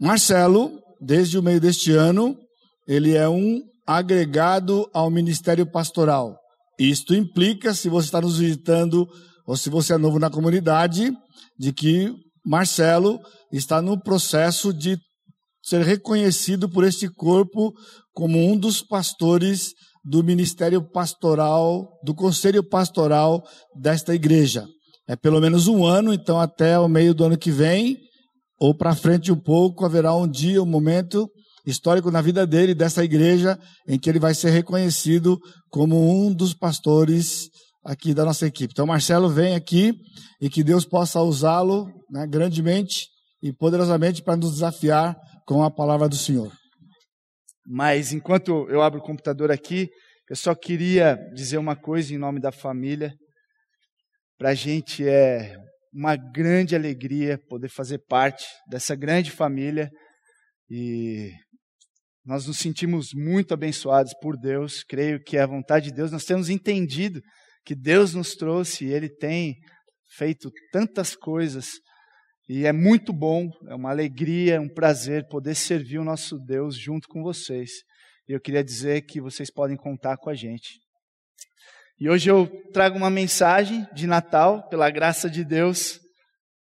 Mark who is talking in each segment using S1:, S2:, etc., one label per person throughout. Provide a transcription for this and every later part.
S1: Marcelo, desde o meio deste ano, ele é um agregado ao ministério pastoral. Isto implica, se você está nos visitando ou se você é novo na comunidade, de que Marcelo está no processo de ser reconhecido por este corpo como um dos pastores do ministério pastoral, do conselho pastoral desta igreja. É pelo menos um ano, então até o meio do ano que vem, ou para frente um pouco, haverá um dia, um momento histórico na vida dele, dessa igreja, em que ele vai ser reconhecido como um dos pastores aqui da nossa equipe. Então, Marcelo, vem aqui e que Deus possa usá-lo né, grandemente e poderosamente para nos desafiar com a palavra do Senhor.
S2: Mas enquanto eu abro o computador aqui, eu só queria dizer uma coisa em nome da família. Para a gente é uma grande alegria poder fazer parte dessa grande família e nós nos sentimos muito abençoados por Deus. Creio que é a vontade de Deus. Nós temos entendido que Deus nos trouxe e Ele tem feito tantas coisas e é muito bom, é uma alegria, um prazer poder servir o nosso Deus junto com vocês. E eu queria dizer que vocês podem contar com a gente. E hoje eu trago uma mensagem de Natal, pela graça de Deus.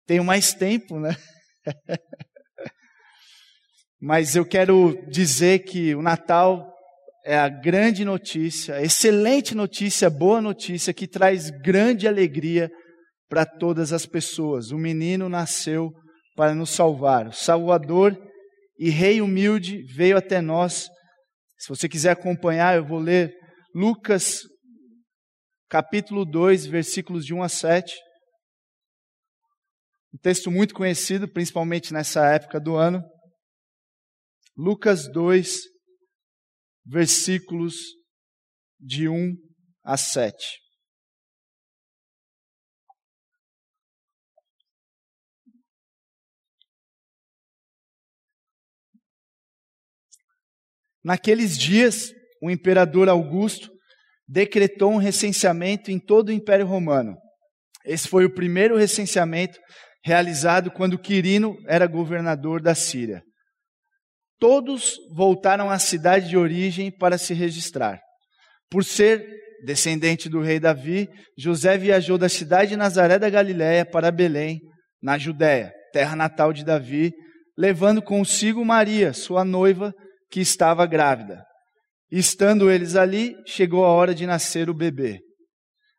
S2: Tenho mais tempo, né? Mas eu quero dizer que o Natal é a grande notícia, excelente notícia, boa notícia que traz grande alegria para todas as pessoas. O menino nasceu para nos salvar. O Salvador e Rei humilde veio até nós. Se você quiser acompanhar, eu vou ler Lucas capítulo 2, versículos de 1 a 7. Um texto muito conhecido, principalmente nessa época do ano. Lucas 2, versículos de 1 a 7. Naqueles dias, o imperador Augusto decretou um recenseamento em todo o Império Romano. Esse foi o primeiro recenseamento realizado quando Quirino era governador da Síria. Todos voltaram à cidade de origem para se registrar. Por ser descendente do rei Davi, José viajou da cidade de Nazaré da Galiléia para Belém, na Judéia, terra natal de Davi, levando consigo Maria, sua noiva, que estava grávida. Estando eles ali, chegou a hora de nascer o bebê.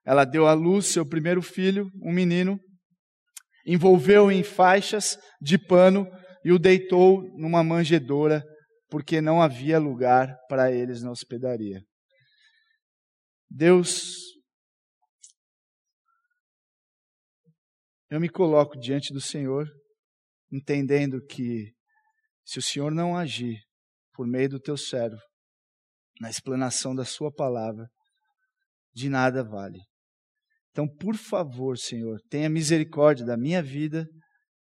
S2: Ela deu à luz seu primeiro filho, um menino, envolveu-o em faixas de pano e o deitou numa manjedoura, porque não havia lugar para eles na hospedaria. Deus, eu me coloco diante do Senhor, entendendo que se o Senhor não agir, por meio do teu servo, na explanação da Sua palavra, de nada vale. Então, por favor, Senhor, tenha misericórdia da minha vida,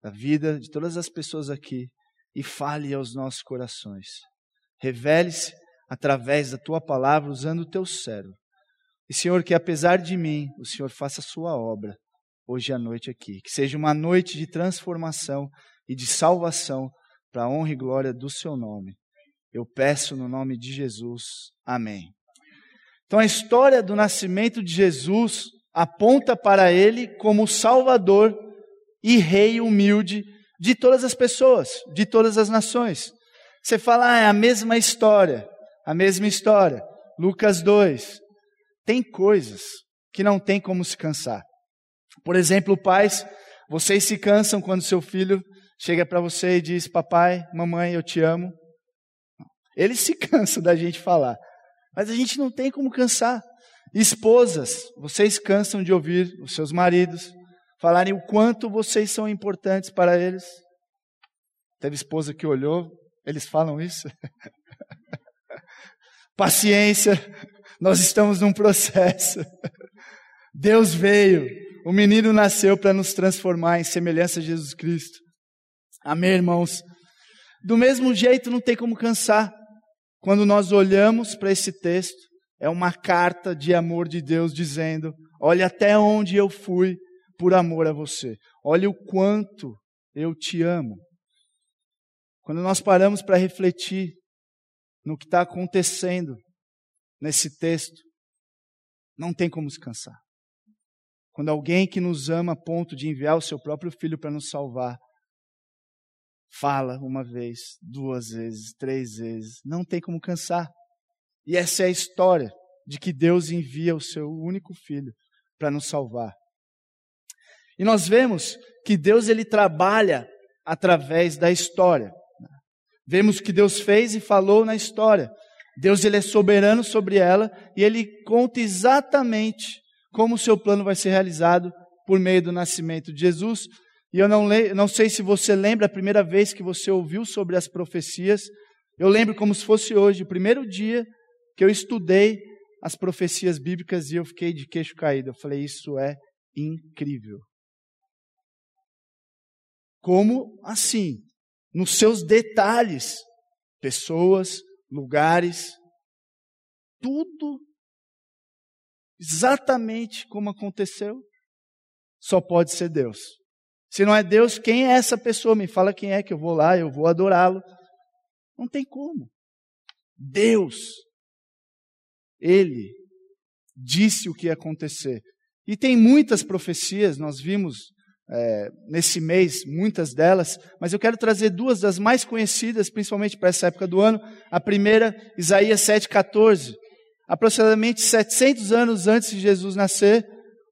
S2: da vida de todas as pessoas aqui e fale aos nossos corações. Revele-se através da tua palavra, usando o teu servo. E, Senhor, que apesar de mim, o Senhor faça a sua obra hoje à noite aqui. Que seja uma noite de transformação e de salvação para a honra e glória do seu nome. Eu peço no nome de Jesus. Amém. Então a história do nascimento de Jesus aponta para ele como Salvador e Rei humilde de todas as pessoas, de todas as nações. Você fala, ah, é a mesma história, a mesma história. Lucas 2. Tem coisas que não tem como se cansar. Por exemplo, pais, vocês se cansam quando seu filho chega para você e diz: Papai, mamãe, eu te amo. Eles se cansam da gente falar. Mas a gente não tem como cansar. Esposas, vocês cansam de ouvir os seus maridos falarem o quanto vocês são importantes para eles. Teve esposa que olhou, eles falam isso. Paciência, nós estamos num processo. Deus veio, o menino nasceu para nos transformar em semelhança a Jesus Cristo. Amém, irmãos? Do mesmo jeito, não tem como cansar. Quando nós olhamos para esse texto, é uma carta de amor de Deus dizendo: Olha até onde eu fui por amor a você. Olha o quanto eu te amo. Quando nós paramos para refletir no que está acontecendo nesse texto, não tem como se cansar. Quando alguém que nos ama a ponto de enviar o seu próprio filho para nos salvar, fala uma vez, duas vezes, três vezes, não tem como cansar. E essa é a história de que Deus envia o seu único filho para nos salvar. E nós vemos que Deus ele trabalha através da história. Vemos que Deus fez e falou na história. Deus ele é soberano sobre ela e ele conta exatamente como o seu plano vai ser realizado por meio do nascimento de Jesus. E eu não, não sei se você lembra a primeira vez que você ouviu sobre as profecias. Eu lembro como se fosse hoje, o primeiro dia que eu estudei as profecias bíblicas e eu fiquei de queixo caído. Eu falei, isso é incrível. Como assim? Nos seus detalhes, pessoas, lugares, tudo exatamente como aconteceu, só pode ser Deus. Se não é Deus, quem é essa pessoa? Me fala quem é que eu vou lá, eu vou adorá-lo. Não tem como. Deus, Ele disse o que ia acontecer. E tem muitas profecias, nós vimos é, nesse mês, muitas delas, mas eu quero trazer duas das mais conhecidas, principalmente para essa época do ano. A primeira, Isaías 7,14. Aproximadamente 700 anos antes de Jesus nascer,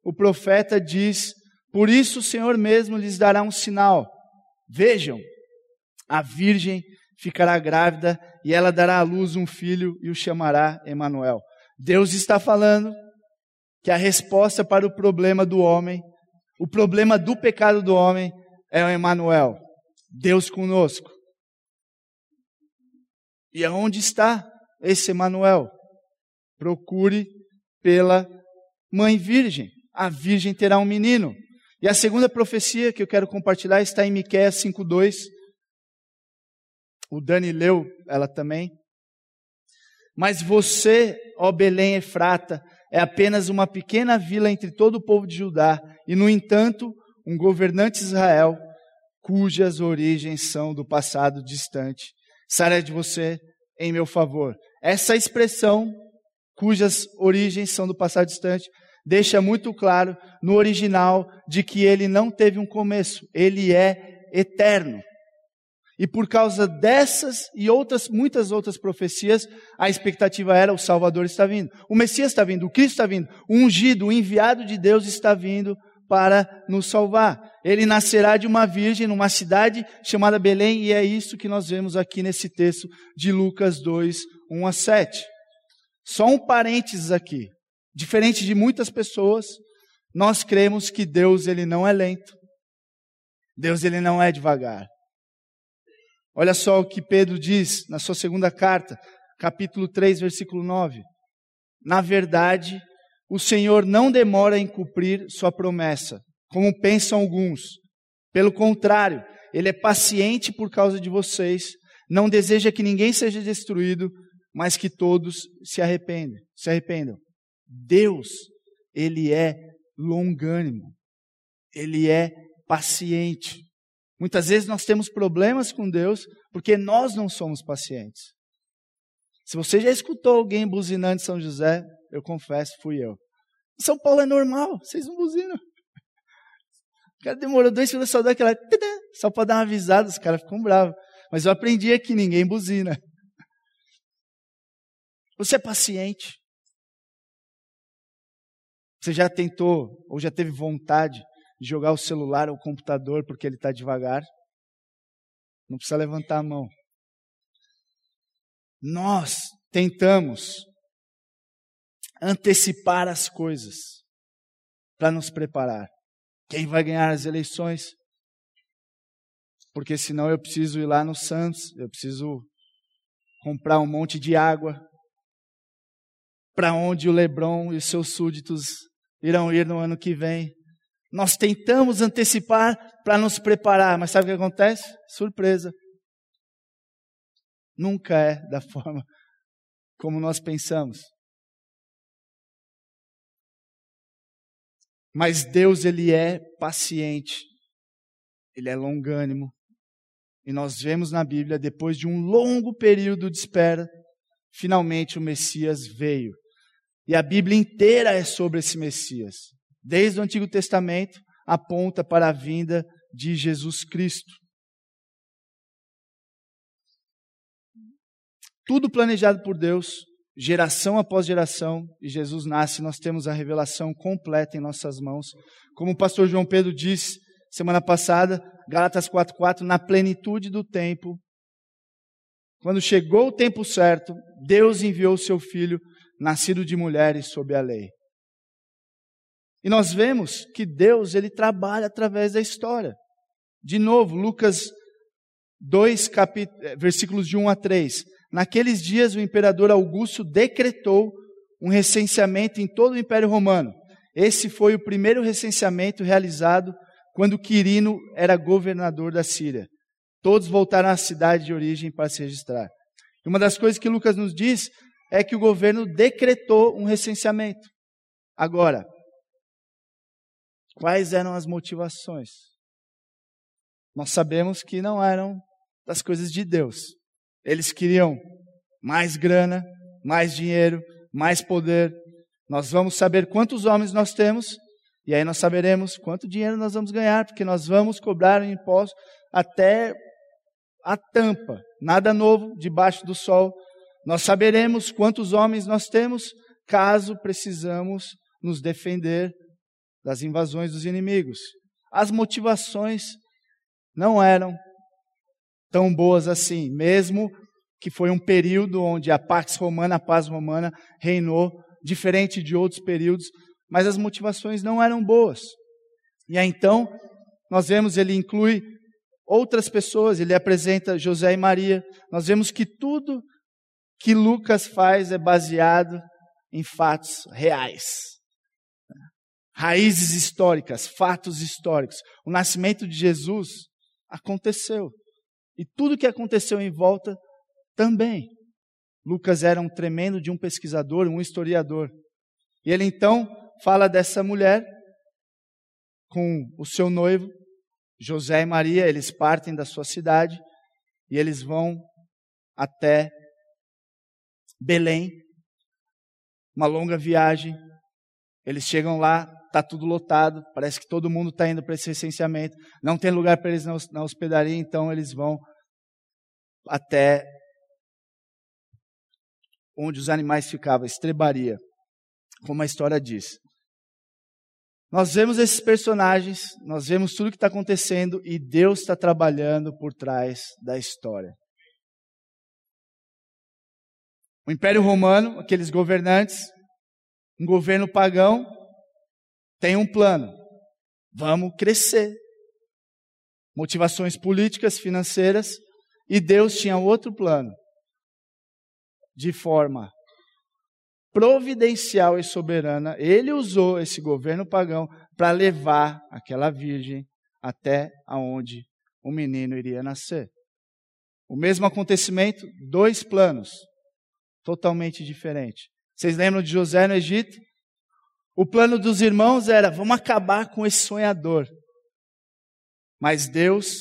S2: o profeta diz: Por isso o Senhor mesmo lhes dará um sinal. Vejam, a virgem ficará grávida e ela dará à luz um filho e o chamará Emanuel. Deus está falando que a resposta para o problema do homem o problema do pecado do homem é o Emanuel, Deus conosco. E aonde está esse Emanuel? Procure pela mãe virgem. A virgem terá um menino. E a segunda profecia que eu quero compartilhar está em Miqueias 5:2. O Dani leu ela também. Mas você, ó Belém Efrata, é apenas uma pequena vila entre todo o povo de Judá, e, no entanto, um governante Israel, cujas origens são do passado distante. Sará de você em meu favor. Essa expressão, cujas origens são do passado distante, deixa muito claro no original de que ele não teve um começo, ele é eterno. E por causa dessas e outras, muitas outras profecias, a expectativa era o Salvador está vindo. O Messias está vindo, o Cristo está vindo, o ungido, o enviado de Deus está vindo para nos salvar. Ele nascerá de uma virgem numa cidade chamada Belém, e é isso que nós vemos aqui nesse texto de Lucas 2, 1 a 7. Só um parênteses aqui. Diferente de muitas pessoas, nós cremos que Deus ele não é lento. Deus ele não é devagar. Olha só o que Pedro diz na sua segunda carta, capítulo 3, versículo 9. Na verdade, o Senhor não demora em cumprir sua promessa, como pensam alguns. Pelo contrário, ele é paciente por causa de vocês, não deseja que ninguém seja destruído, mas que todos se arrependam. Se arrependam. Deus, ele é longânimo. Ele é paciente. Muitas vezes nós temos problemas com Deus porque nós não somos pacientes. Se você já escutou alguém buzinando em São José, eu confesso, fui eu. Em São Paulo é normal, vocês não buzinam. O cara demorou dois segundos só dar. Só para dar uma avisada, os caras ficam bravos. Mas eu aprendi aqui, ninguém buzina. Você é paciente. Você já tentou ou já teve vontade jogar o celular ou o computador porque ele está devagar. Não precisa levantar a mão. Nós tentamos antecipar as coisas para nos preparar. Quem vai ganhar as eleições? Porque senão eu preciso ir lá no Santos, eu preciso comprar um monte de água para onde o Lebron e os seus súditos irão ir no ano que vem. Nós tentamos antecipar para nos preparar, mas sabe o que acontece? Surpresa. Nunca é da forma como nós pensamos. Mas Deus, Ele é paciente, Ele é longânimo, E nós vemos na Bíblia, depois de um longo período de espera, finalmente o Messias veio. E a Bíblia inteira é sobre esse Messias. Desde o Antigo Testamento aponta para a vinda de Jesus Cristo. Tudo planejado por Deus, geração após geração, e Jesus nasce, nós temos a revelação completa em nossas mãos. Como o pastor João Pedro disse semana passada, Gálatas 4:4, na plenitude do tempo, quando chegou o tempo certo, Deus enviou o seu filho, nascido de mulheres sob a lei. E nós vemos que Deus ele trabalha através da história. De novo, Lucas 2, capit... Eh, versículos de 1 a 3. Naqueles dias o imperador Augusto decretou um recenseamento em todo o Império Romano. Esse foi o primeiro recenseamento realizado quando Quirino era governador da Síria. Todos voltaram à cidade de origem para se registrar. E uma das coisas que Lucas nos diz é que o governo decretou um recenseamento. Agora, quais eram as motivações? Nós sabemos que não eram das coisas de Deus. Eles queriam mais grana, mais dinheiro, mais poder. Nós vamos saber quantos homens nós temos e aí nós saberemos quanto dinheiro nós vamos ganhar, porque nós vamos cobrar o imposto até a tampa, nada novo debaixo do sol. Nós saberemos quantos homens nós temos, caso precisamos nos defender das invasões dos inimigos. As motivações não eram tão boas assim, mesmo que foi um período onde a Pax Romana, a paz romana, reinou, diferente de outros períodos, mas as motivações não eram boas. E aí então, nós vemos, ele inclui outras pessoas, ele apresenta José e Maria. Nós vemos que tudo que Lucas faz é baseado em fatos reais. Raízes históricas, fatos históricos. O nascimento de Jesus aconteceu. E tudo que aconteceu em volta também. Lucas era um tremendo de um pesquisador, um historiador. E ele então fala dessa mulher com o seu noivo, José e Maria, eles partem da sua cidade e eles vão até Belém, uma longa viagem. Eles chegam lá, está tudo lotado, parece que todo mundo está indo para esse recenseamento, não tem lugar para eles na hospedaria, então eles vão até onde os animais ficavam, estrebaria, como a história diz. Nós vemos esses personagens, nós vemos tudo o que está acontecendo e Deus está trabalhando por trás da história. O Império Romano, aqueles governantes, um governo pagão, tem um plano. Vamos crescer. Motivações políticas, financeiras, e Deus tinha outro plano. De forma providencial e soberana, ele usou esse governo pagão para levar aquela virgem até aonde o menino iria nascer. O mesmo acontecimento, dois planos totalmente diferentes. Vocês lembram de José no Egito? O plano dos irmãos era: vamos acabar com esse sonhador. Mas Deus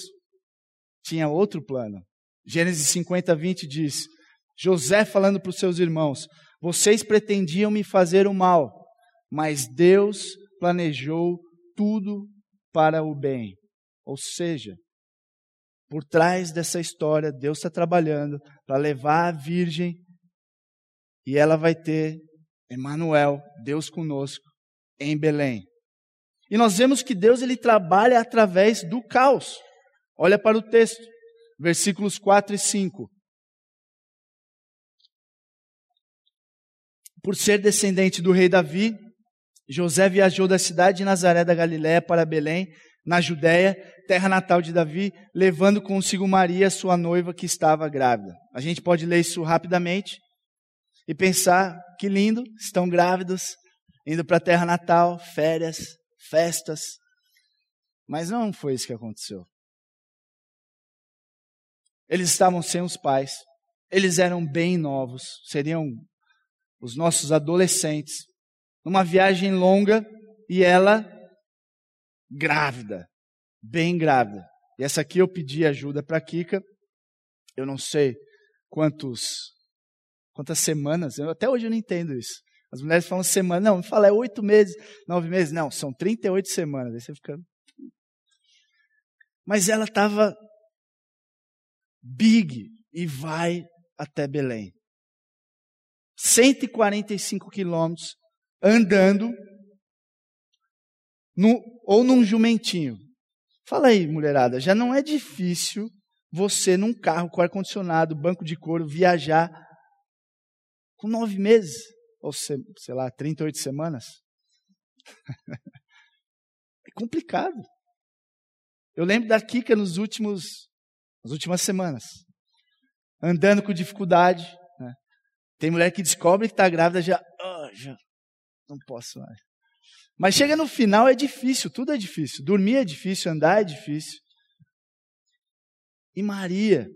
S2: tinha outro plano. Gênesis 50, 20 diz: José falando para os seus irmãos: vocês pretendiam me fazer o mal, mas Deus planejou tudo para o bem. Ou seja, por trás dessa história, Deus está trabalhando para levar a virgem e ela vai ter Emmanuel, Deus conosco, em Belém. E nós vemos que Deus ele trabalha através do caos. Olha para o texto, versículos 4 e 5. Por ser descendente do rei Davi, José viajou da cidade de Nazaré da Galiléia para Belém, na Judéia, terra natal de Davi, levando consigo Maria, sua noiva, que estava grávida. A gente pode ler isso rapidamente e pensar que lindo, estão grávidos, indo para a terra natal, férias, festas. Mas não foi isso que aconteceu. Eles estavam sem os pais, eles eram bem novos, seriam os nossos adolescentes, numa viagem longa e ela grávida, bem grávida. E essa aqui eu pedi ajuda para Kika. Eu não sei quantos, quantas semanas, eu, até hoje eu não entendo isso. As mulheres falam semana, não, me fala, é oito meses, nove meses, não, são 38 semanas. Aí você fica. Mas ela estava big e vai até Belém. 145 quilômetros andando no, ou num jumentinho. Fala aí, mulherada, já não é difícil você num carro com ar-condicionado, banco de couro, viajar com nove meses, ou sei, lá, 38 semanas? é complicado. Eu lembro da Kika nos últimos, nas últimas semanas, andando com dificuldade. Né? Tem mulher que descobre que está grávida já, oh, já não posso mais. Mas chega no final é difícil, tudo é difícil. Dormir é difícil, andar é difícil. E Maria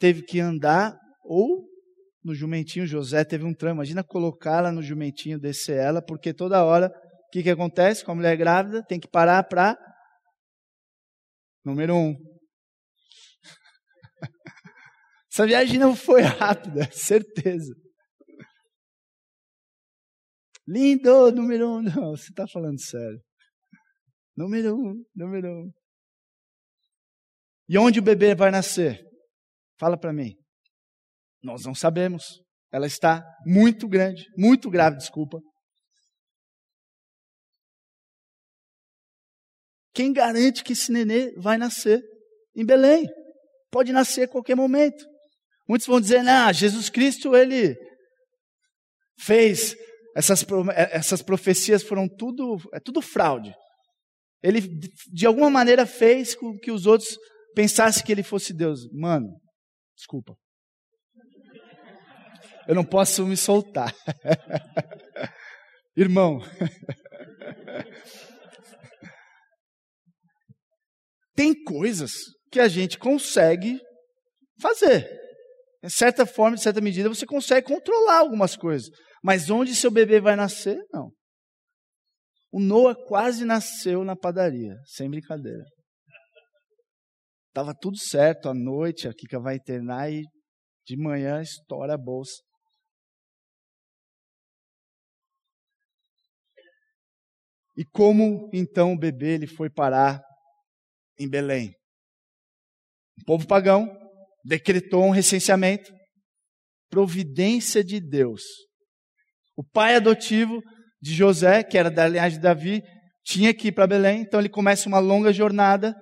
S2: teve que andar ou no jumentinho, José teve um trama. Imagina colocá-la no jumentinho, descer ela, porque toda hora, o que, que acontece com a mulher grávida? Tem que parar para. Número um. Essa viagem não foi rápida, certeza. Lindo, número um. Não, você está falando sério. Número um, número um. E onde o bebê vai nascer? Fala para mim. Nós não sabemos. Ela está muito grande, muito grave, desculpa. Quem garante que esse nenê vai nascer em Belém? Pode nascer a qualquer momento. Muitos vão dizer, não, Jesus Cristo, ele fez essas, essas profecias foram tudo, é tudo fraude. Ele, de alguma maneira, fez com que os outros pensassem que ele fosse Deus. Mano, desculpa. Eu não posso me soltar. Irmão. Tem coisas que a gente consegue fazer. De certa forma, de certa medida, você consegue controlar algumas coisas. Mas onde seu bebê vai nascer? Não. O Noah quase nasceu na padaria, sem brincadeira. Tava tudo certo à noite, a Kika vai internar e de manhã estoura a bolsa. E como então o bebê ele foi parar em Belém? O povo pagão decretou um recenseamento, providência de Deus o pai adotivo de José, que era da linhagem de Davi, tinha que ir para Belém, então ele começa uma longa jornada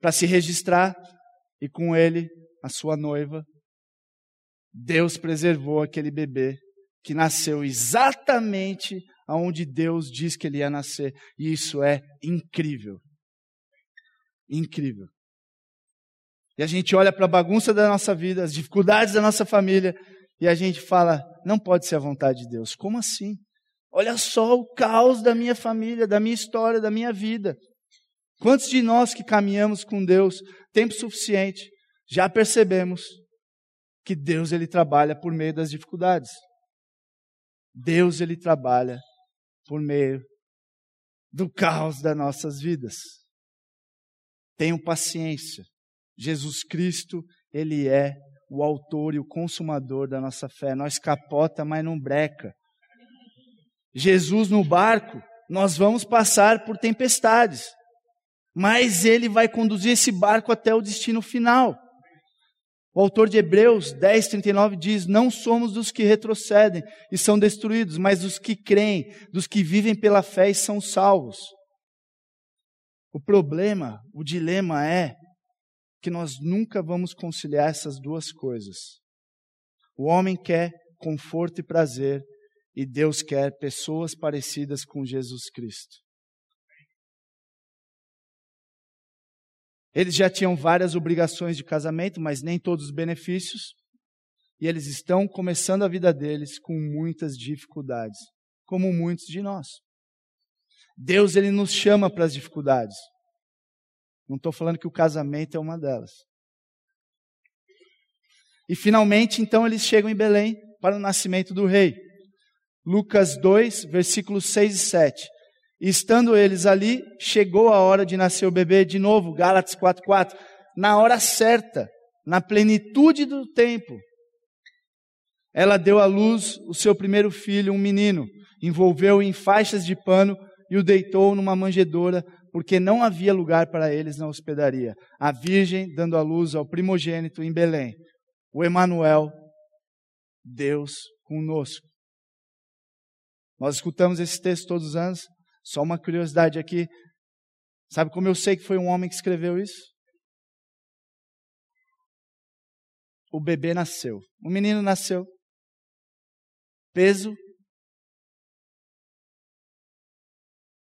S2: para se registrar e com ele a sua noiva. Deus preservou aquele bebê que nasceu exatamente aonde Deus diz que ele ia nascer, e isso é incrível. Incrível. E a gente olha para a bagunça da nossa vida, as dificuldades da nossa família, e a gente fala, não pode ser a vontade de Deus. Como assim? Olha só o caos da minha família, da minha história, da minha vida. Quantos de nós que caminhamos com Deus tempo suficiente já percebemos que Deus ele trabalha por meio das dificuldades? Deus ele trabalha por meio do caos das nossas vidas. Tenham paciência. Jesus Cristo, ele é o autor e o consumador da nossa fé. Nós capota, mas não breca. Jesus no barco, nós vamos passar por tempestades, mas ele vai conduzir esse barco até o destino final. O autor de Hebreus 10, 39 diz: Não somos dos que retrocedem e são destruídos, mas dos que creem, dos que vivem pela fé e são salvos. O problema, o dilema é que nós nunca vamos conciliar essas duas coisas. O homem quer conforto e prazer, e Deus quer pessoas parecidas com Jesus Cristo. Eles já tinham várias obrigações de casamento, mas nem todos os benefícios, e eles estão começando a vida deles com muitas dificuldades, como muitos de nós. Deus ele nos chama para as dificuldades. Não estou falando que o casamento é uma delas. E finalmente, então, eles chegam em Belém para o nascimento do rei. Lucas 2, versículos 6 e 7. E estando eles ali, chegou a hora de nascer o bebê de novo, Gálatas 4:4, na hora certa, na plenitude do tempo. Ela deu à luz o seu primeiro filho, um menino, envolveu-o em faixas de pano e o deitou numa manjedoura, porque não havia lugar para eles na hospedaria. A virgem dando à luz ao primogênito em Belém, o Emanuel, Deus conosco. Nós escutamos esse texto todos os anos. Só uma curiosidade aqui. Sabe como eu sei que foi um homem que escreveu isso? O bebê nasceu. O menino nasceu. Peso.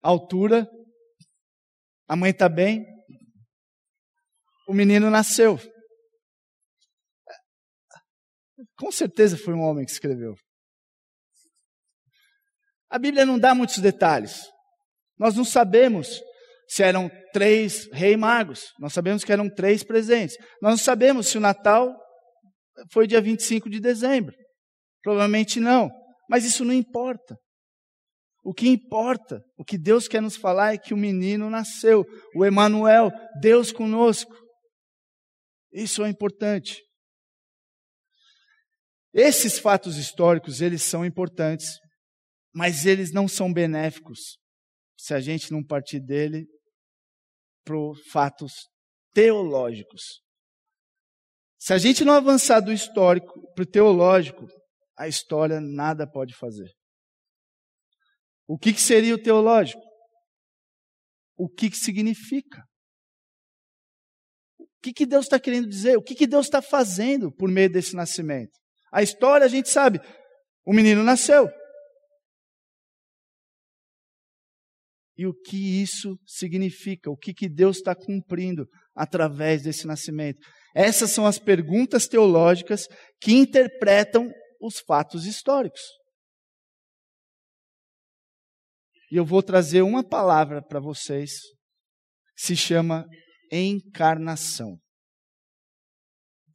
S2: Altura. A mãe está bem. O menino nasceu. Com certeza foi um homem que escreveu. A Bíblia não dá muitos detalhes. Nós não sabemos se eram três rei magos. Nós sabemos que eram três presentes. Nós não sabemos se o Natal foi dia 25 de dezembro. Provavelmente não. Mas isso não importa. O que importa, o que Deus quer nos falar é que o menino nasceu, o Emanuel, Deus conosco. Isso é importante. Esses fatos históricos, eles são importantes, mas eles não são benéficos se a gente não partir dele para fatos teológicos. Se a gente não avançar do histórico para o teológico, a história nada pode fazer. O que, que seria o teológico? O que, que significa? O que, que Deus está querendo dizer? O que, que Deus está fazendo por meio desse nascimento? A história a gente sabe. O menino nasceu. E o que isso significa, o que, que Deus está cumprindo através desse nascimento. Essas são as perguntas teológicas que interpretam os fatos históricos. E eu vou trazer uma palavra para vocês, se chama encarnação.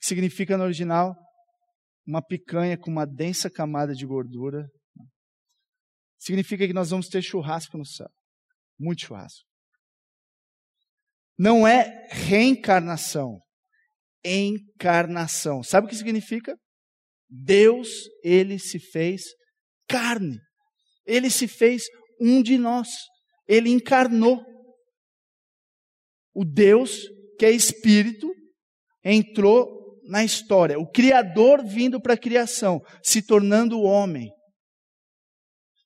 S2: Que significa no original uma picanha com uma densa camada de gordura. Significa que nós vamos ter churrasco no céu. Muito churrasco. Não é reencarnação, encarnação. Sabe o que significa? Deus, ele se fez carne. Ele se fez um de nós. Ele encarnou. O Deus, que é espírito, entrou na história. O Criador vindo para a criação, se tornando homem.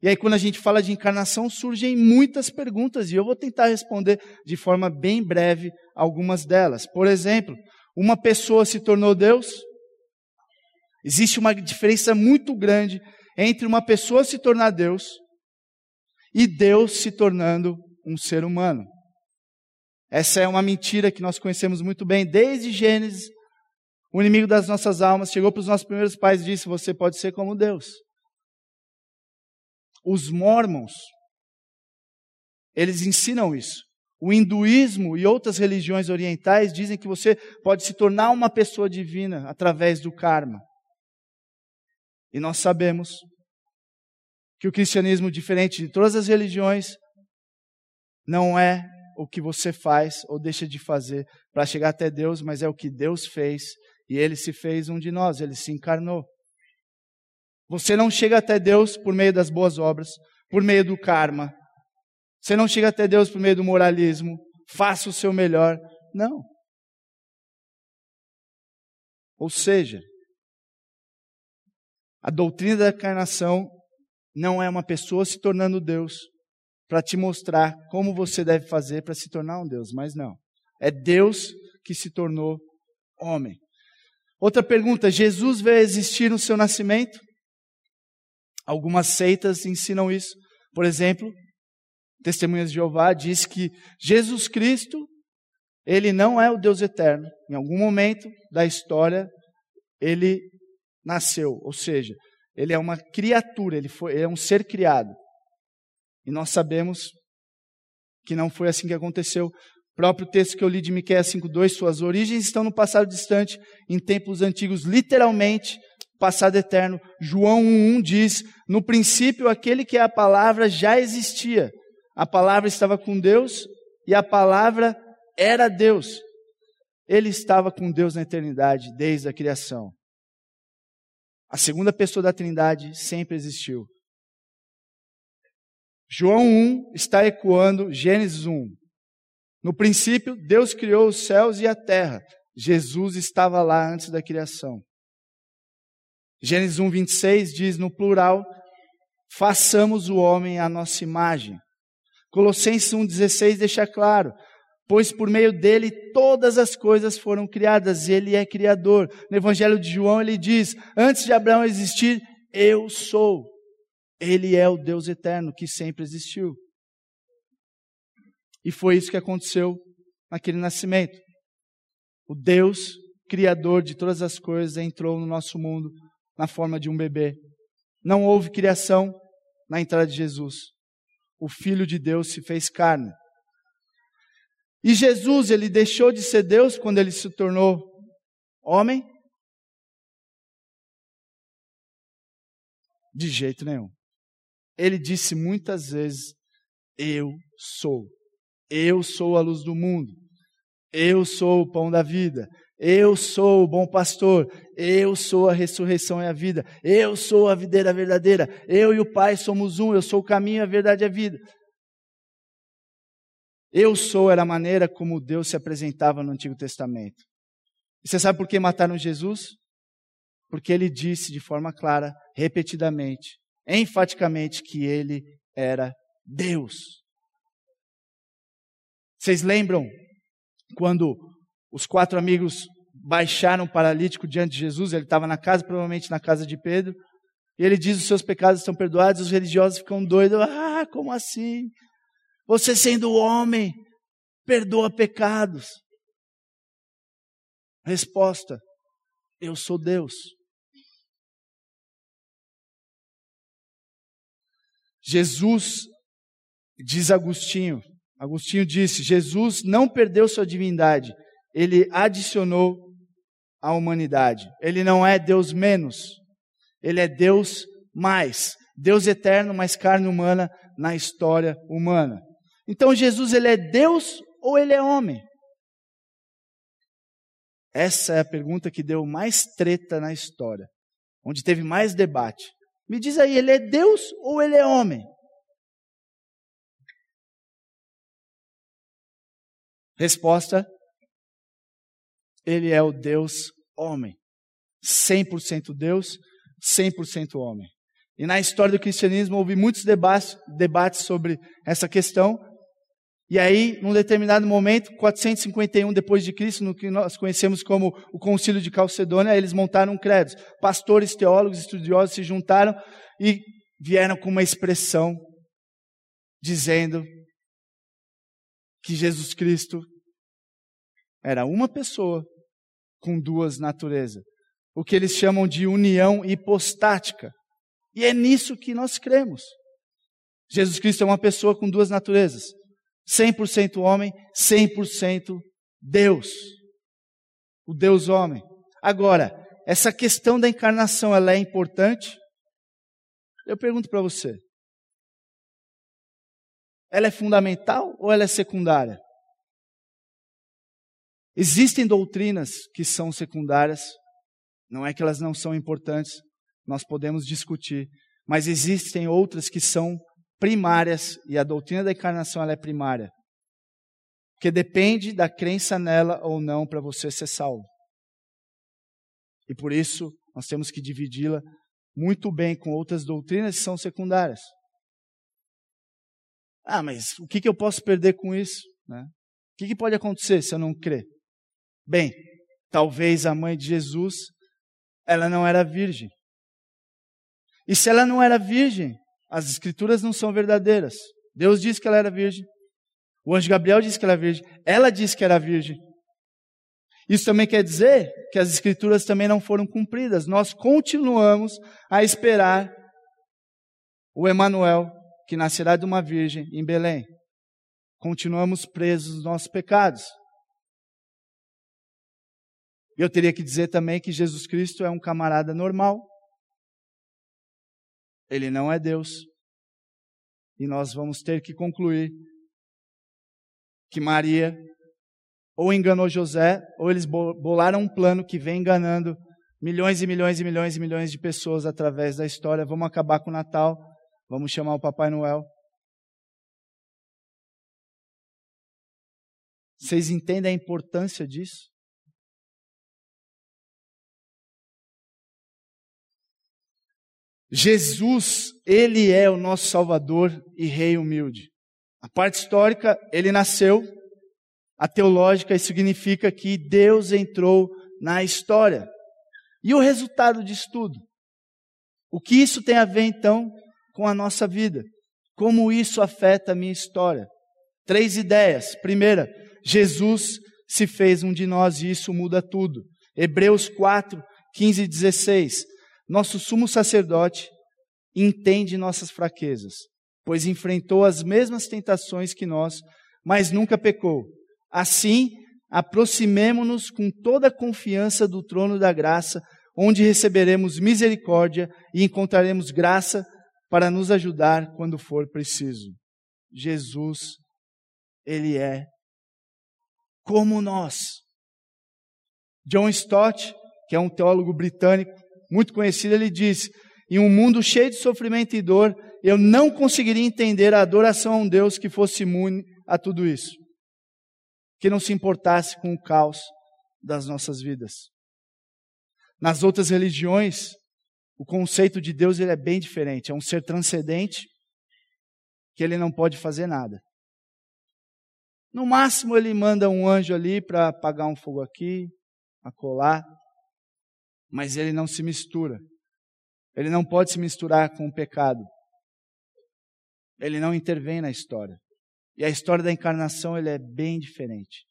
S2: E aí, quando a gente fala de encarnação, surgem muitas perguntas, e eu vou tentar responder de forma bem breve algumas delas. Por exemplo, uma pessoa se tornou Deus? Existe uma diferença muito grande entre uma pessoa se tornar Deus e Deus se tornando um ser humano. Essa é uma mentira que nós conhecemos muito bem desde Gênesis. O inimigo das nossas almas chegou para os nossos primeiros pais e disse: Você pode ser como Deus. Os mormons, eles ensinam isso. O hinduísmo e outras religiões orientais dizem que você pode se tornar uma pessoa divina através do karma. E nós sabemos que o cristianismo, diferente de todas as religiões, não é o que você faz ou deixa de fazer para chegar até Deus, mas é o que Deus fez e ele se fez um de nós, ele se encarnou. Você não chega até Deus por meio das boas obras, por meio do karma. Você não chega até Deus por meio do moralismo. Faça o seu melhor. Não. Ou seja, a doutrina da encarnação não é uma pessoa se tornando Deus para te mostrar como você deve fazer para se tornar um Deus, mas não. É Deus que se tornou homem. Outra pergunta: Jesus veio existir no seu nascimento? Algumas seitas ensinam isso. Por exemplo, Testemunhas de Jeová diz que Jesus Cristo, ele não é o Deus eterno. Em algum momento da história, ele nasceu, ou seja, ele é uma criatura, ele, foi, ele é um ser criado. E nós sabemos que não foi assim que aconteceu. O próprio texto que eu li de Miqueias 5:2, suas origens estão no passado distante, em tempos antigos, literalmente, passado eterno. João 1:1 diz: "No princípio aquele que é a palavra já existia. A palavra estava com Deus e a palavra era Deus. Ele estava com Deus na eternidade, desde a criação. A segunda pessoa da Trindade sempre existiu. João 1 está ecoando Gênesis 1. No princípio, Deus criou os céus e a terra. Jesus estava lá antes da criação. Gênesis 1, 26 diz no plural: façamos o homem à nossa imagem. Colossenses 1,16 deixa claro: pois por meio dele todas as coisas foram criadas, ele é criador. No Evangelho de João ele diz: antes de Abraão existir, eu sou. Ele é o Deus eterno que sempre existiu. E foi isso que aconteceu naquele nascimento. O Deus criador de todas as coisas entrou no nosso mundo na forma de um bebê. Não houve criação na entrada de Jesus. O Filho de Deus se fez carne. E Jesus, ele deixou de ser Deus quando ele se tornou homem? De jeito nenhum. Ele disse muitas vezes: Eu sou. Eu sou a luz do mundo. Eu sou o pão da vida. Eu sou o bom pastor. Eu sou a ressurreição e a vida. Eu sou a videira verdadeira. Eu e o Pai somos um. Eu sou o caminho, a verdade e a vida. Eu sou era a maneira como Deus se apresentava no Antigo Testamento. E você sabe por que mataram Jesus? Porque ele disse de forma clara, repetidamente, enfaticamente, que ele era Deus. Vocês lembram quando os quatro amigos baixaram o paralítico diante de Jesus? Ele estava na casa, provavelmente na casa de Pedro. E ele diz: Os seus pecados estão perdoados. Os religiosos ficam doidos. Ah, como assim? Você sendo homem, perdoa pecados. Resposta: Eu sou Deus. Jesus, diz Agostinho, Agostinho disse: Jesus não perdeu sua divindade, ele adicionou à humanidade. Ele não é Deus menos, ele é Deus mais. Deus eterno, mais carne humana na história humana. Então Jesus ele é Deus ou ele é homem? Essa é a pergunta que deu mais treta na história, onde teve mais debate. Me diz aí, ele é Deus ou ele é homem? Resposta: Ele é o Deus homem. 100% Deus, 100% homem. E na história do cristianismo houve muitos debates, sobre essa questão. E aí, num determinado momento, 451 depois de Cristo, no que nós conhecemos como o Concílio de Calcedônia, eles montaram um credo. Pastores, teólogos, estudiosos se juntaram e vieram com uma expressão dizendo que Jesus Cristo era uma pessoa com duas naturezas. O que eles chamam de união hipostática. E é nisso que nós cremos. Jesus Cristo é uma pessoa com duas naturezas. 100% homem, 100% Deus. O Deus homem. Agora, essa questão da encarnação, ela é importante? Eu pergunto para você. Ela é fundamental ou ela é secundária? Existem doutrinas que são secundárias, não é que elas não são importantes, nós podemos discutir, mas existem outras que são primárias e a doutrina da encarnação ela é primária. Que depende da crença nela ou não para você ser salvo. E por isso nós temos que dividi-la muito bem com outras doutrinas que são secundárias. Ah, mas o que, que eu posso perder com isso? Né? O que, que pode acontecer se eu não crer? Bem, talvez a mãe de Jesus, ela não era virgem. E se ela não era virgem, as escrituras não são verdadeiras. Deus disse que ela era virgem. O anjo Gabriel disse que ela era virgem. Ela disse que era virgem. Isso também quer dizer que as escrituras também não foram cumpridas. Nós continuamos a esperar o Emanuel, que nascerá de uma virgem em Belém. Continuamos presos nos nossos pecados. Eu teria que dizer também que Jesus Cristo é um camarada normal. Ele não é Deus. E nós vamos ter que concluir que Maria ou enganou José, ou eles bolaram um plano que vem enganando milhões e milhões e milhões e milhões de pessoas através da história. Vamos acabar com o Natal, vamos chamar o Papai Noel. Vocês entendem a importância disso? Jesus, ele é o nosso Salvador e Rei humilde. A parte histórica, ele nasceu. A teológica significa que Deus entrou na história. E o resultado disso tudo? O que isso tem a ver então com a nossa vida? Como isso afeta a minha história? Três ideias. Primeira, Jesus se fez um de nós e isso muda tudo. Hebreus 4, 15 e 16. Nosso sumo sacerdote entende nossas fraquezas, pois enfrentou as mesmas tentações que nós, mas nunca pecou. Assim, aproximemo-nos com toda a confiança do trono da graça, onde receberemos misericórdia e encontraremos graça para nos ajudar quando for preciso. Jesus, Ele é como nós. John Stott, que é um teólogo britânico muito conhecido, ele diz: em um mundo cheio de sofrimento e dor, eu não conseguiria entender a adoração a um Deus que fosse imune a tudo isso que não se importasse com o caos das nossas vidas. Nas outras religiões, o conceito de Deus ele é bem diferente. É um ser transcendente que ele não pode fazer nada. No máximo, ele manda um anjo ali para apagar um fogo aqui, acolar, mas ele não se mistura. Ele não pode se misturar com o pecado. Ele não intervém na história. E a história da encarnação ele é bem diferente.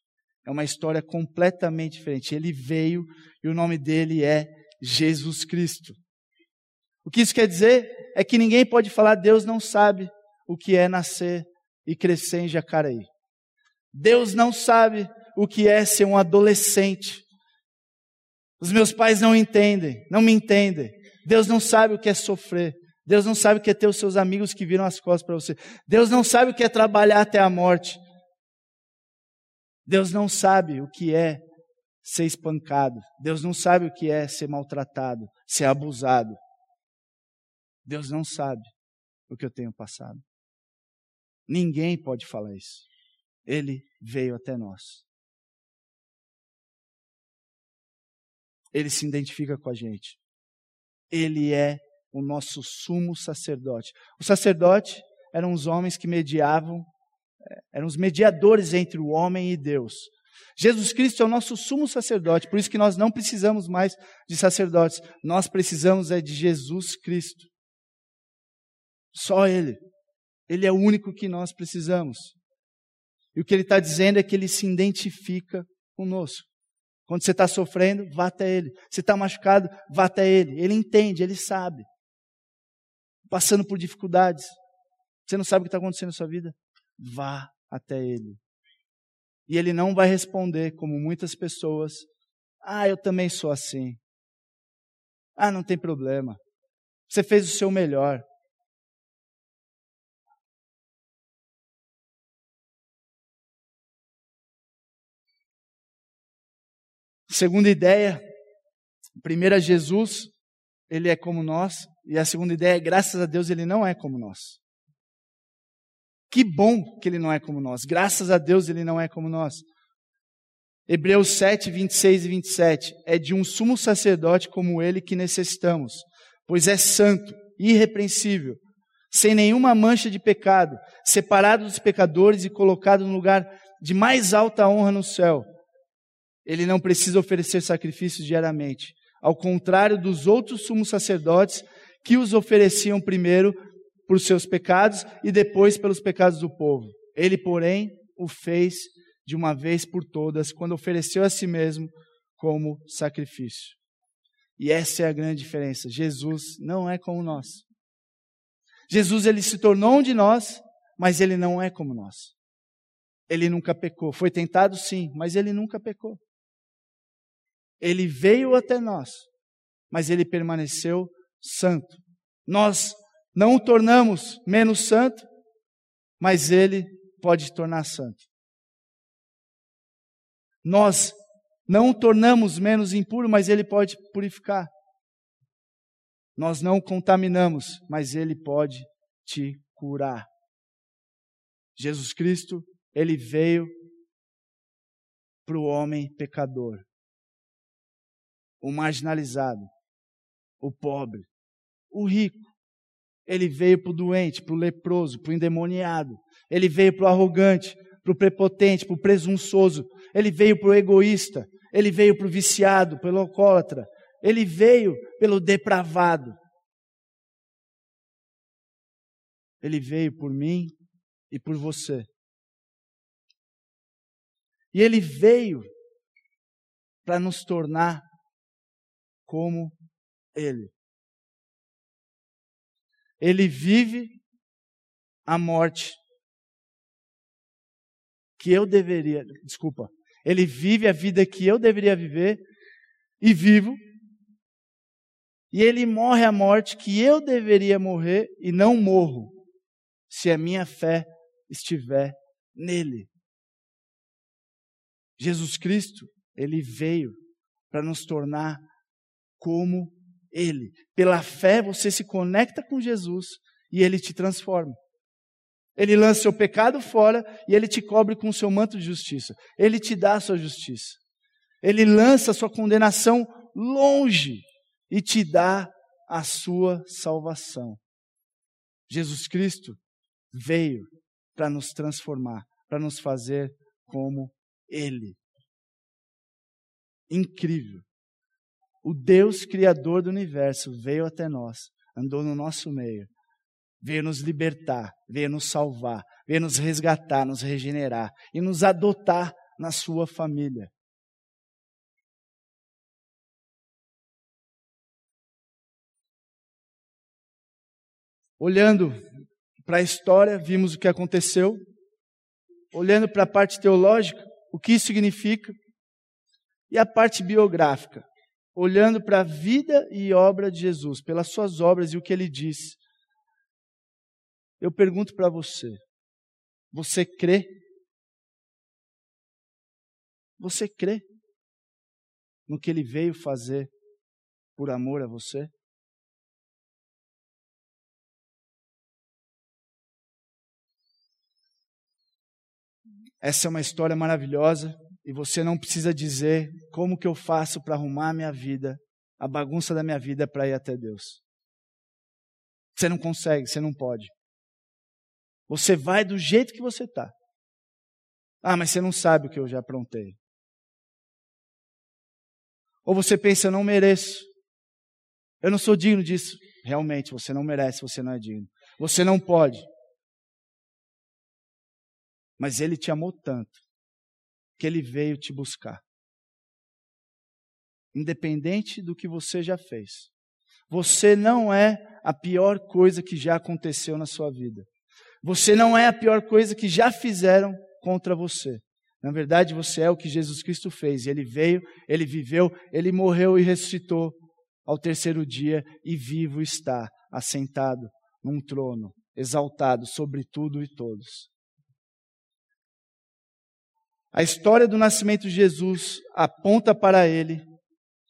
S2: É uma história completamente diferente. Ele veio e o nome dele é Jesus Cristo. O que isso quer dizer é que ninguém pode falar Deus não sabe o que é nascer e crescer em Jacareí. Deus não sabe o que é ser um adolescente. Os meus pais não entendem, não me entendem. Deus não sabe o que é sofrer. Deus não sabe o que é ter os seus amigos que viram as costas para você. Deus não sabe o que é trabalhar até a morte. Deus não sabe o que é ser espancado. Deus não sabe o que é ser maltratado, ser abusado. Deus não sabe o que eu tenho passado. Ninguém pode falar isso. Ele veio até nós. Ele se identifica com a gente. Ele é o nosso sumo sacerdote. O sacerdote eram os homens que mediavam, eh, eram os mediadores entre o homem e Deus. Jesus Cristo é o nosso sumo sacerdote, por isso que nós não precisamos mais de sacerdotes, nós precisamos é de Jesus Cristo. Só Ele. Ele é o único que nós precisamos. E o que ele está dizendo é que ele se identifica conosco. Quando você está sofrendo, vá até Ele. Se está machucado, vá até Ele. Ele entende, Ele sabe passando por dificuldades, você não sabe o que está acontecendo na sua vida? Vá até Ele. E Ele não vai responder como muitas pessoas: Ah, eu também sou assim. Ah, não tem problema. Você fez o seu melhor. Segunda ideia, primeira Jesus, ele é como nós. E a segunda ideia é, graças a Deus, ele não é como nós. Que bom que ele não é como nós. Graças a Deus, ele não é como nós. Hebreus 7, 26 e 27. É de um sumo sacerdote como ele que necessitamos, pois é santo, irrepreensível, sem nenhuma mancha de pecado, separado dos pecadores e colocado no lugar de mais alta honra no céu. Ele não precisa oferecer sacrifícios diariamente, ao contrário dos outros sumos sacerdotes que os ofereciam primeiro por seus pecados e depois pelos pecados do povo. Ele, porém, o fez de uma vez por todas, quando ofereceu a si mesmo como sacrifício. E essa é a grande diferença. Jesus não é como nós. Jesus ele se tornou um de nós, mas ele não é como nós. Ele nunca pecou. Foi tentado sim, mas ele nunca pecou. Ele veio até nós, mas ele permaneceu santo. Nós não o tornamos menos santo, mas ele pode tornar santo. Nós não o tornamos menos impuro, mas ele pode purificar. Nós não o contaminamos, mas ele pode te curar. Jesus Cristo, ele veio para o homem pecador, o marginalizado, o pobre, o rico. Ele veio para o doente, para o leproso, para o endemoniado. Ele veio para o arrogante, para o prepotente, para o presunçoso. Ele veio para o egoísta. Ele veio para o viciado, pelo alcoólatra. Ele veio pelo depravado. Ele veio por mim e por você. E ele veio para nos tornar como ele. Ele vive a morte que eu deveria, desculpa, ele vive a vida que eu deveria viver e vivo. E ele morre a morte que eu deveria morrer e não morro, se a minha fé estiver nele. Jesus Cristo, ele veio para nos tornar como ele. Pela fé você se conecta com Jesus e ele te transforma. Ele lança seu pecado fora e ele te cobre com o seu manto de justiça. Ele te dá a sua justiça. Ele lança a sua condenação longe e te dá a sua salvação. Jesus Cristo veio para nos transformar, para nos fazer como Ele. Incrível. O Deus Criador do universo veio até nós, andou no nosso meio veio nos libertar, veio nos salvar, veio nos resgatar, nos regenerar e nos adotar na sua família. Olhando para a história, vimos o que aconteceu. Olhando para a parte teológica, o que isso significa. E a parte biográfica, olhando para a vida e obra de Jesus, pelas suas obras e o que ele disse. Eu pergunto para você: você crê? Você crê no que ele veio fazer por amor a você? Essa é uma história maravilhosa e você não precisa dizer como que eu faço para arrumar a minha vida, a bagunça da minha vida para ir até Deus. Você não consegue, você não pode. Você vai do jeito que você está. Ah, mas você não sabe o que eu já aprontei. Ou você pensa, eu não mereço. Eu não sou digno disso. Realmente, você não merece, você não é digno. Você não pode. Mas Ele te amou tanto que Ele veio te buscar. Independente do que você já fez. Você não é a pior coisa que já aconteceu na sua vida. Você não é a pior coisa que já fizeram contra você. Na verdade, você é o que Jesus Cristo fez. Ele veio, ele viveu, ele morreu e ressuscitou ao terceiro dia e vivo está, assentado num trono, exaltado sobre tudo e todos. A história do nascimento de Jesus aponta para ele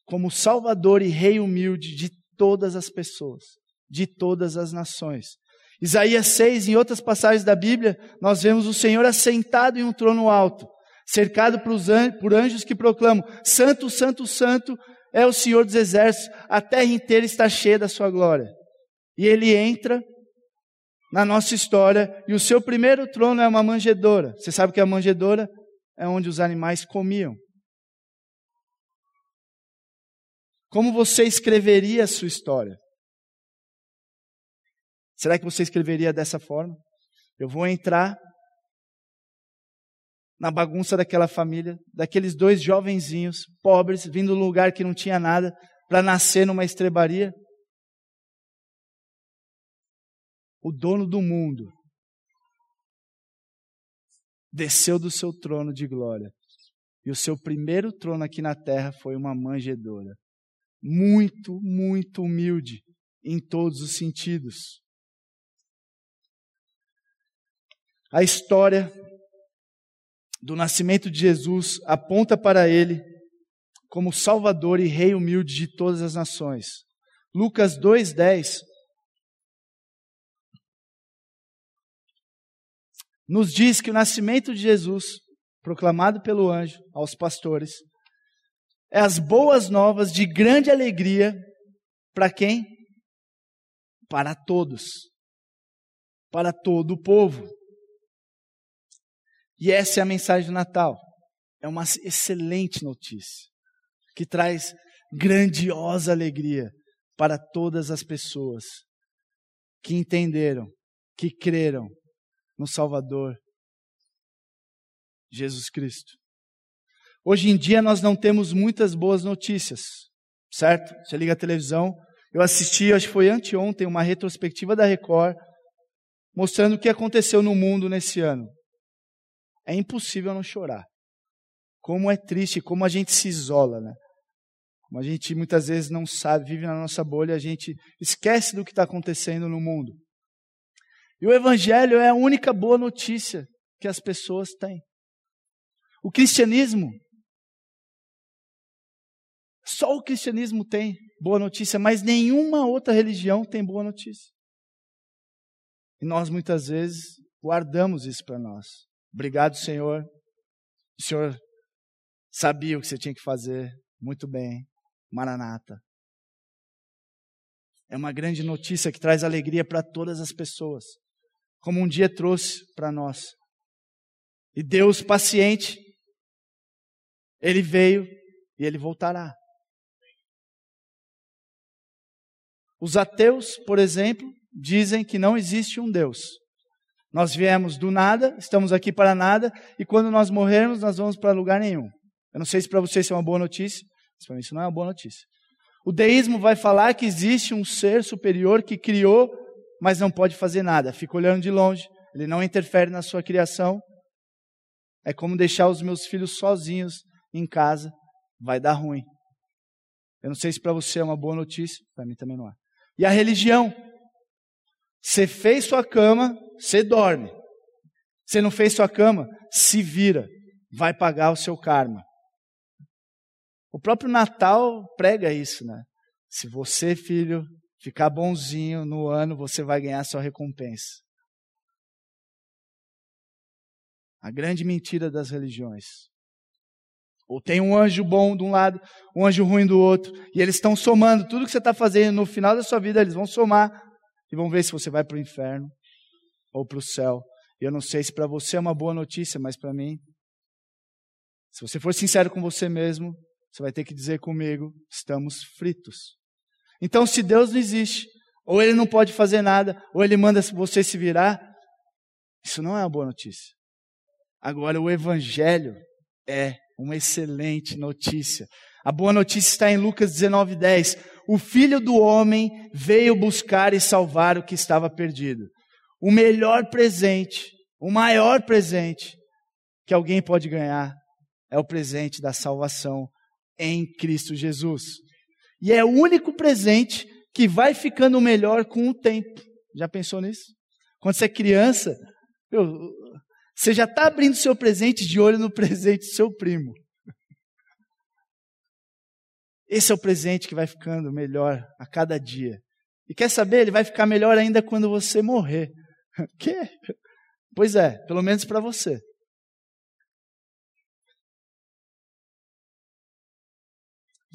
S2: como Salvador e Rei humilde de todas as pessoas, de todas as nações. Isaías 6, em outras passagens da Bíblia, nós vemos o Senhor assentado em um trono alto, cercado por anjos que proclamam: Santo, Santo, Santo é o Senhor dos exércitos, a terra inteira está cheia da sua glória. E ele entra na nossa história e o seu primeiro trono é uma manjedoura. Você sabe que a manjedoura é onde os animais comiam. Como você escreveria a sua história? Será que você escreveria dessa forma? Eu vou entrar na bagunça daquela família, daqueles dois jovenzinhos pobres, vindo de um lugar que não tinha nada, para nascer numa estrebaria. O dono do mundo desceu do seu trono de glória. E o seu primeiro trono aqui na terra foi uma manjedoura. Muito, muito humilde em todos os sentidos. A história do nascimento de Jesus aponta para ele como Salvador e Rei humilde de todas as nações. Lucas 2,10 nos diz que o nascimento de Jesus, proclamado pelo anjo aos pastores, é as boas novas de grande alegria para quem? Para todos. Para todo o povo. E essa é a mensagem do Natal. É uma excelente notícia que traz grandiosa alegria para todas as pessoas que entenderam, que creram no Salvador Jesus Cristo. Hoje em dia nós não temos muitas boas notícias, certo? Você liga a televisão, eu assisti, acho que foi anteontem, uma retrospectiva da Record, mostrando o que aconteceu no mundo nesse ano. É impossível não chorar. Como é triste, como a gente se isola, né? Como a gente muitas vezes não sabe, vive na nossa bolha, a gente esquece do que está acontecendo no mundo. E o Evangelho é a única boa notícia que as pessoas têm. O cristianismo, só o cristianismo tem boa notícia, mas nenhuma outra religião tem boa notícia. E nós muitas vezes guardamos isso para nós. Obrigado, Senhor. O Senhor sabia o que você tinha que fazer. Muito bem. Maranata. É uma grande notícia que traz alegria para todas as pessoas, como um dia trouxe para nós. E Deus paciente, Ele veio e Ele voltará. Os ateus, por exemplo, dizem que não existe um Deus. Nós viemos do nada, estamos aqui para nada, e quando nós morrermos, nós vamos para lugar nenhum. Eu não sei se para vocês isso é uma boa notícia, mas para mim isso não é uma boa notícia. O deísmo vai falar que existe um ser superior que criou, mas não pode fazer nada, fica olhando de longe, ele não interfere na sua criação. É como deixar os meus filhos sozinhos em casa, vai dar ruim. Eu não sei se para você é uma boa notícia, para mim também não é. E a religião, você fez sua cama, você dorme. Você não fez sua cama, se vira, vai pagar o seu karma. O próprio Natal prega isso, né? Se você, filho, ficar bonzinho no ano, você vai ganhar sua recompensa. A grande mentira das religiões. Ou tem um anjo bom de um lado, um anjo ruim do outro, e eles estão somando tudo que você está fazendo no final da sua vida, eles vão somar e vão ver se você vai para o inferno ou para o céu. E eu não sei se para você é uma boa notícia, mas para mim, se você for sincero com você mesmo, você vai ter que dizer comigo: estamos fritos. Então, se Deus não existe, ou Ele não pode fazer nada, ou Ele manda você se virar, isso não é uma boa notícia. Agora, o Evangelho é uma excelente notícia. A boa notícia está em Lucas 19:10. O Filho do homem veio buscar e salvar o que estava perdido. O melhor presente, o maior presente que alguém pode ganhar é o presente da salvação em Cristo Jesus. E é o único presente que vai ficando melhor com o tempo. Já pensou nisso? Quando você é criança, você já está abrindo seu presente de olho no presente do seu primo. Esse é o presente que vai ficando melhor a cada dia. E quer saber? Ele vai ficar melhor ainda quando você morrer. Que? Pois é, pelo menos para você.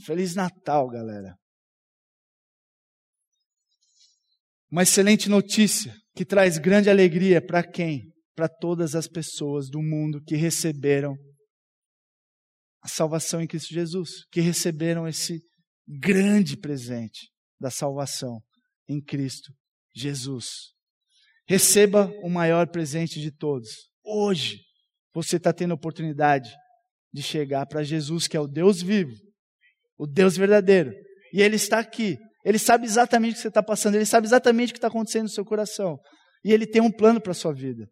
S2: Feliz Natal, galera. Uma excelente notícia que traz grande alegria para quem? Para todas as pessoas do mundo que receberam a salvação em Cristo Jesus, que receberam esse grande presente da salvação em Cristo Jesus. Receba o maior presente de todos. Hoje, você está tendo a oportunidade de chegar para Jesus, que é o Deus vivo, o Deus verdadeiro. E Ele está aqui. Ele sabe exatamente o que você está passando, Ele sabe exatamente o que está acontecendo no seu coração. E Ele tem um plano para a sua vida.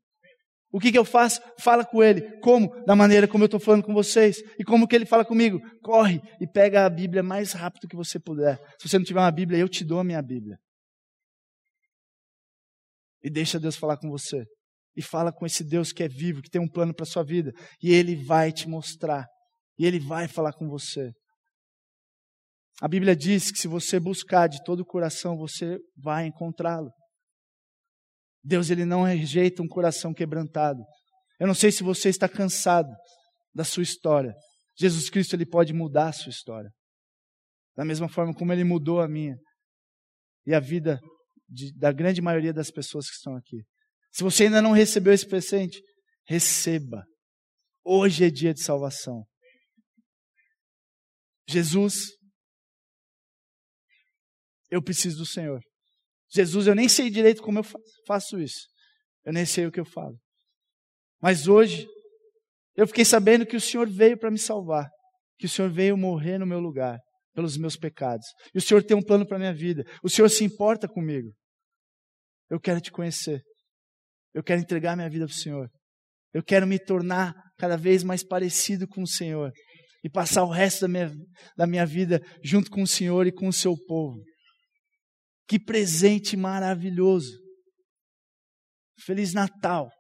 S2: O que, que eu faço? Fala com Ele. Como? Da maneira como eu estou falando com vocês. E como que Ele fala comigo? Corre e pega a Bíblia mais rápido que você puder. Se você não tiver uma Bíblia, eu te dou a minha Bíblia. E deixa Deus falar com você. e fala com esse Deus que é vivo, que tem um plano para sua vida, e ele vai te mostrar, e ele vai falar com você. A Bíblia diz que se você buscar de todo o coração, você vai encontrá-lo. Deus ele não rejeita um coração quebrantado. Eu não sei se você está cansado da sua história. Jesus Cristo ele pode mudar a sua história. Da mesma forma como ele mudou a minha e a vida de, da grande maioria das pessoas que estão aqui. Se você ainda não recebeu esse presente, receba. Hoje é dia de salvação. Jesus, eu preciso do Senhor. Jesus, eu nem sei direito como eu faço isso. Eu nem sei o que eu falo. Mas hoje, eu fiquei sabendo que o Senhor veio para me salvar. Que o Senhor veio morrer no meu lugar, pelos meus pecados. E o Senhor tem um plano para a minha vida. O Senhor se importa comigo. Eu quero te conhecer. Eu quero entregar minha vida para o Senhor. Eu quero me tornar cada vez mais parecido com o Senhor. E passar o resto da minha, da minha vida junto com o Senhor e com o seu povo. Que presente maravilhoso. Feliz Natal.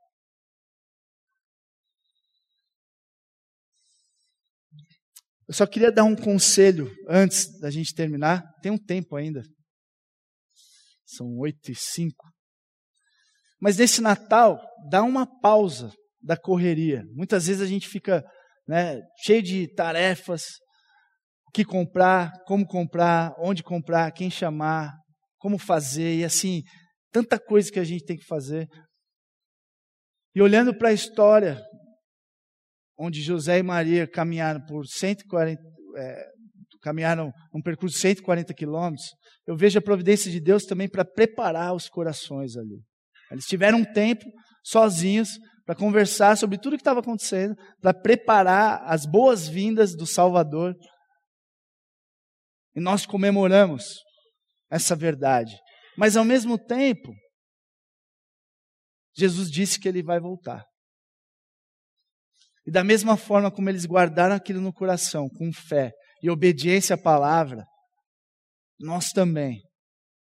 S2: Eu só queria dar um conselho antes da gente terminar. Tem um tempo ainda. São oito e cinco. Mas nesse Natal, dá uma pausa da correria. Muitas vezes a gente fica né, cheio de tarefas, o que comprar, como comprar, onde comprar, quem chamar, como fazer, e assim, tanta coisa que a gente tem que fazer. E olhando para a história, onde José e Maria caminharam por 140, é, caminharam um percurso de 140 quilômetros, eu vejo a providência de Deus também para preparar os corações ali. Eles tiveram um tempo sozinhos para conversar sobre tudo o que estava acontecendo, para preparar as boas-vindas do Salvador. E nós comemoramos essa verdade. Mas ao mesmo tempo, Jesus disse que ele vai voltar. E da mesma forma como eles guardaram aquilo no coração, com fé e obediência à palavra, nós também,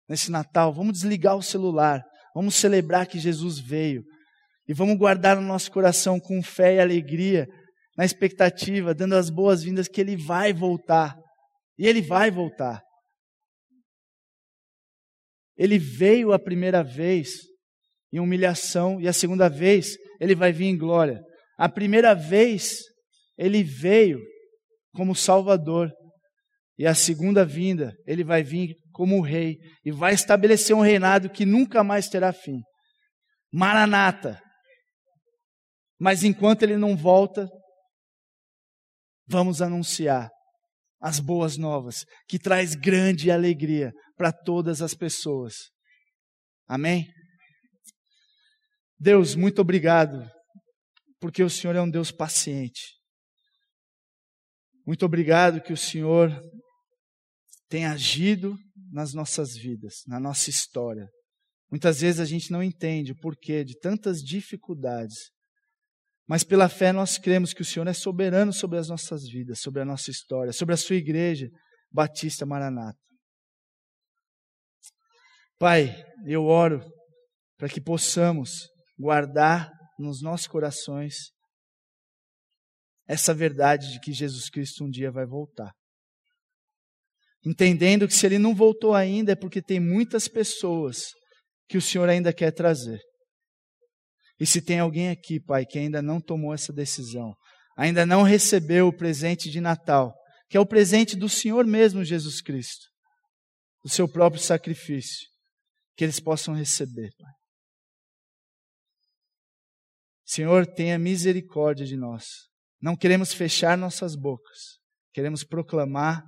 S2: nesse Natal, vamos desligar o celular, vamos celebrar que Jesus veio e vamos guardar no nosso coração com fé e alegria, na expectativa, dando as boas-vindas que Ele vai voltar. E Ele vai voltar. Ele veio a primeira vez em humilhação e a segunda vez ele vai vir em glória. A primeira vez ele veio como Salvador e a segunda vinda ele vai vir como rei e vai estabelecer um reinado que nunca mais terá fim. Maranata. Mas enquanto ele não volta, vamos anunciar as boas novas, que traz grande alegria para todas as pessoas. Amém? Deus, muito obrigado, porque o Senhor é um Deus paciente. Muito obrigado que o Senhor tem agido nas nossas vidas, na nossa história. Muitas vezes a gente não entende o porquê de tantas dificuldades, mas pela fé nós cremos que o Senhor é soberano sobre as nossas vidas, sobre a nossa história, sobre a sua igreja, Batista Maranata. Pai, eu oro para que possamos guardar nos nossos corações essa verdade de que Jesus Cristo um dia vai voltar. Entendendo que se ele não voltou ainda é porque tem muitas pessoas que o Senhor ainda quer trazer. E se tem alguém aqui, Pai, que ainda não tomou essa decisão, ainda não recebeu o presente de Natal, que é o presente do Senhor mesmo, Jesus Cristo, do seu próprio sacrifício, que eles possam receber, Pai. Senhor, tenha misericórdia de nós. Não queremos fechar nossas bocas, queremos proclamar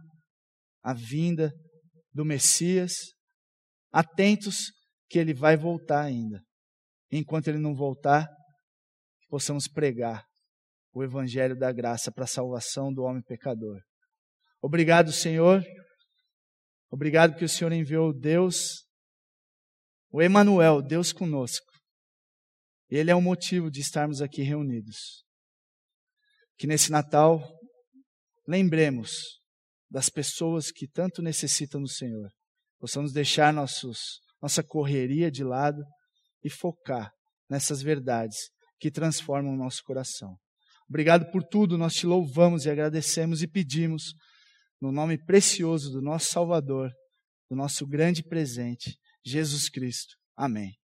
S2: a vinda do Messias, atentos que ele vai voltar ainda enquanto ele não voltar, possamos pregar o evangelho da graça para a salvação do homem pecador. Obrigado, Senhor. Obrigado que o Senhor enviou Deus, o Emanuel, Deus conosco. Ele é o motivo de estarmos aqui reunidos. Que nesse Natal lembremos das pessoas que tanto necessitam do Senhor. Possamos deixar nossos, nossa correria de lado e focar nessas verdades que transformam o nosso coração. Obrigado por tudo, nós te louvamos e agradecemos e pedimos, no nome precioso do nosso Salvador, do nosso grande presente, Jesus Cristo. Amém.